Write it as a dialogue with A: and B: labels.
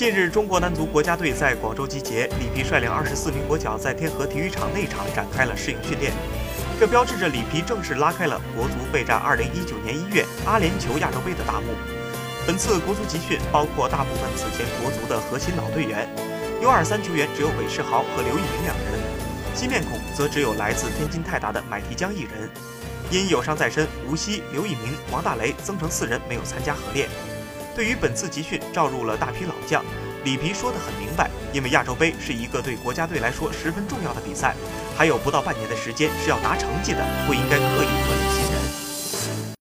A: 近日，中国男足国家队在广州集结，里皮率领二十四名国脚在天河体育场内场展开了适应训练。这标志着里皮正式拉开了国足备战二零一九年一月阿联酋亚洲杯的大幕。本次国足集训包括大部分此前国足的核心老队员，U 二三球员只有韦世豪和刘奕明两人，新面孔则只有来自天津泰达的买提江一人。因有伤在身，吴曦、刘奕明、王大雷、曾诚四人没有参加合练。对于本次集训，召入了大批老将。里皮说得很明白，因为亚洲杯是一个对国家队来说十分重要的比赛，还有不到半年的时间是要拿成绩的，不应该。